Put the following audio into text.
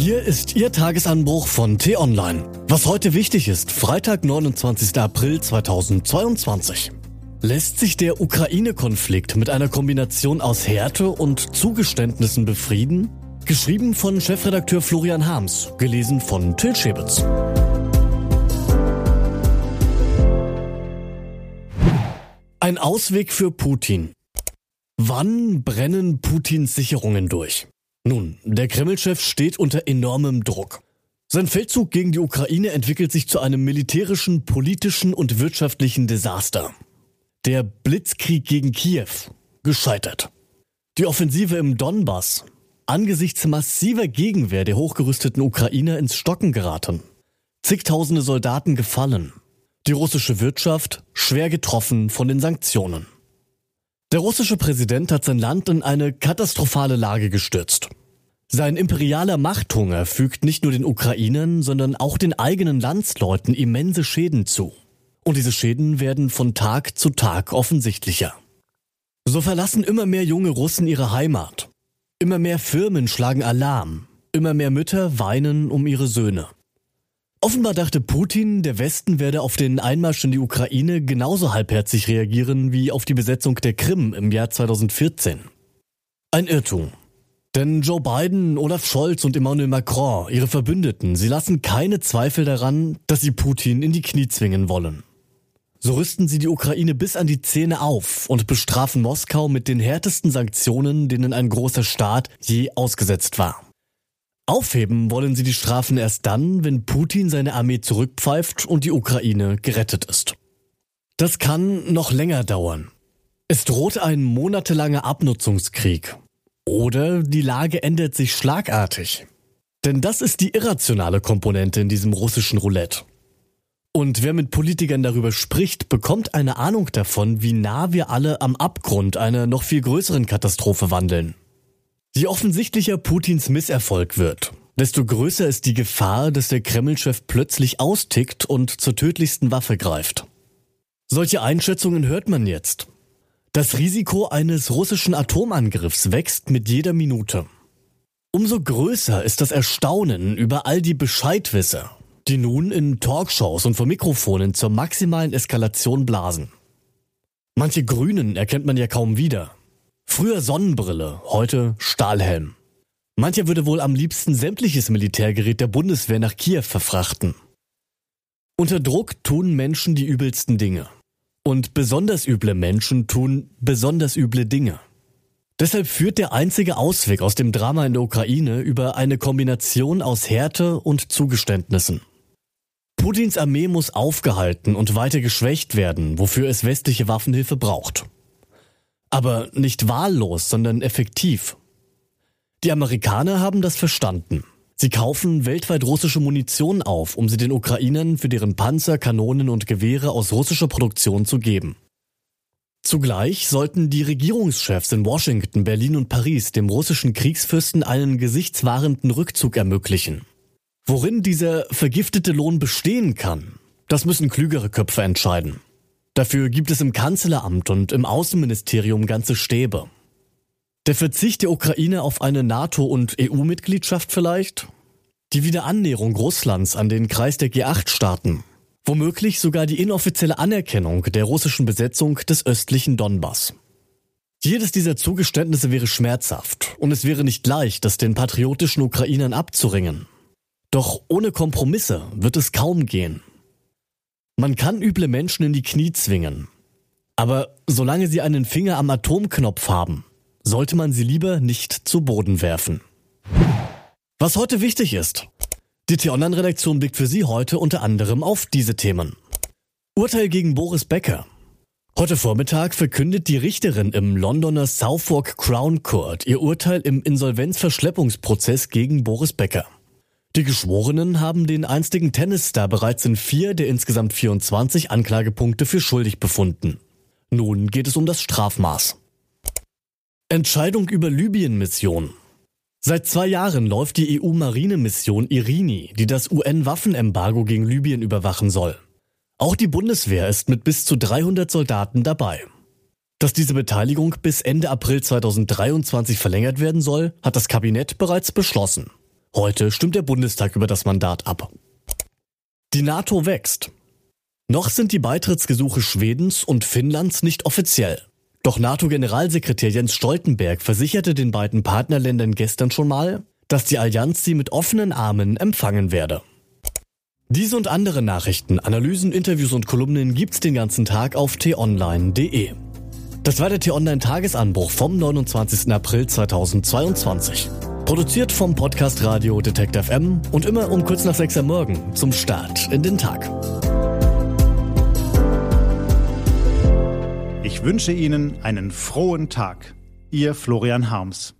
Hier ist Ihr Tagesanbruch von T-Online. Was heute wichtig ist, Freitag, 29. April 2022. Lässt sich der Ukraine-Konflikt mit einer Kombination aus Härte und Zugeständnissen befrieden? Geschrieben von Chefredakteur Florian Harms, gelesen von Till Schäbitz. Ein Ausweg für Putin. Wann brennen Putins Sicherungen durch? Nun, der Kreml-Chef steht unter enormem Druck. Sein Feldzug gegen die Ukraine entwickelt sich zu einem militärischen, politischen und wirtschaftlichen Desaster. Der Blitzkrieg gegen Kiew gescheitert. Die Offensive im Donbass angesichts massiver Gegenwehr der hochgerüsteten Ukrainer ins Stocken geraten. Zigtausende Soldaten gefallen. Die russische Wirtschaft schwer getroffen von den Sanktionen. Der russische Präsident hat sein Land in eine katastrophale Lage gestürzt. Sein imperialer Machthunger fügt nicht nur den Ukrainern, sondern auch den eigenen Landsleuten immense Schäden zu. Und diese Schäden werden von Tag zu Tag offensichtlicher. So verlassen immer mehr junge Russen ihre Heimat. Immer mehr Firmen schlagen Alarm. Immer mehr Mütter weinen um ihre Söhne. Offenbar dachte Putin, der Westen werde auf den Einmarsch in die Ukraine genauso halbherzig reagieren wie auf die Besetzung der Krim im Jahr 2014. Ein Irrtum. Denn Joe Biden, Olaf Scholz und Emmanuel Macron, ihre Verbündeten, sie lassen keine Zweifel daran, dass sie Putin in die Knie zwingen wollen. So rüsten sie die Ukraine bis an die Zähne auf und bestrafen Moskau mit den härtesten Sanktionen, denen ein großer Staat je ausgesetzt war. Aufheben wollen sie die Strafen erst dann, wenn Putin seine Armee zurückpfeift und die Ukraine gerettet ist. Das kann noch länger dauern. Es droht ein monatelanger Abnutzungskrieg. Oder die Lage ändert sich schlagartig. Denn das ist die irrationale Komponente in diesem russischen Roulette. Und wer mit Politikern darüber spricht, bekommt eine Ahnung davon, wie nah wir alle am Abgrund einer noch viel größeren Katastrophe wandeln. Je offensichtlicher Putins Misserfolg wird, desto größer ist die Gefahr, dass der Kreml-Chef plötzlich austickt und zur tödlichsten Waffe greift. Solche Einschätzungen hört man jetzt. Das Risiko eines russischen Atomangriffs wächst mit jeder Minute. Umso größer ist das Erstaunen über all die Bescheidwisser, die nun in Talkshows und vor Mikrofonen zur maximalen Eskalation blasen. Manche Grünen erkennt man ja kaum wieder. Früher Sonnenbrille, heute Stahlhelm. Mancher würde wohl am liebsten sämtliches Militärgerät der Bundeswehr nach Kiew verfrachten. Unter Druck tun Menschen die übelsten Dinge. Und besonders üble Menschen tun besonders üble Dinge. Deshalb führt der einzige Ausweg aus dem Drama in der Ukraine über eine Kombination aus Härte und Zugeständnissen. Putins Armee muss aufgehalten und weiter geschwächt werden, wofür es westliche Waffenhilfe braucht. Aber nicht wahllos, sondern effektiv. Die Amerikaner haben das verstanden. Sie kaufen weltweit russische Munition auf, um sie den Ukrainern für deren Panzer, Kanonen und Gewehre aus russischer Produktion zu geben. Zugleich sollten die Regierungschefs in Washington, Berlin und Paris dem russischen Kriegsfürsten einen gesichtswahrenden Rückzug ermöglichen. Worin dieser vergiftete Lohn bestehen kann, das müssen klügere Köpfe entscheiden. Dafür gibt es im Kanzleramt und im Außenministerium ganze Stäbe. Der Verzicht der Ukraine auf eine NATO- und EU-Mitgliedschaft vielleicht? Die Wiederannäherung Russlands an den Kreis der G8-Staaten? Womöglich sogar die inoffizielle Anerkennung der russischen Besetzung des östlichen Donbass. Jedes dieser Zugeständnisse wäre schmerzhaft und es wäre nicht leicht, das den patriotischen Ukrainern abzuringen. Doch ohne Kompromisse wird es kaum gehen. Man kann üble Menschen in die Knie zwingen. Aber solange sie einen Finger am Atomknopf haben, sollte man sie lieber nicht zu Boden werfen. Was heute wichtig ist. Die T-Online-Redaktion blickt für Sie heute unter anderem auf diese Themen. Urteil gegen Boris Becker. Heute Vormittag verkündet die Richterin im Londoner Southwark Crown Court ihr Urteil im Insolvenzverschleppungsprozess gegen Boris Becker. Die Geschworenen haben den einstigen Tennisstar bereits in vier der insgesamt 24 Anklagepunkte für schuldig befunden. Nun geht es um das Strafmaß. Entscheidung über Libyen-Mission. Seit zwei Jahren läuft die EU-Marinemission Irini, die das UN-Waffenembargo gegen Libyen überwachen soll. Auch die Bundeswehr ist mit bis zu 300 Soldaten dabei. Dass diese Beteiligung bis Ende April 2023 verlängert werden soll, hat das Kabinett bereits beschlossen. Heute stimmt der Bundestag über das Mandat ab. Die NATO wächst. Noch sind die Beitrittsgesuche Schwedens und Finnlands nicht offiziell. Doch NATO-Generalsekretär Jens Stoltenberg versicherte den beiden Partnerländern gestern schon mal, dass die Allianz sie mit offenen Armen empfangen werde. Diese und andere Nachrichten, Analysen, Interviews und Kolumnen gibt's den ganzen Tag auf t-online.de. Das war der T-Online Tagesanbruch vom 29. April 2022. Produziert vom Podcast Radio Detect FM und immer um kurz nach 6 Uhr morgen zum Start in den Tag. Ich wünsche Ihnen einen frohen Tag. Ihr Florian Harms.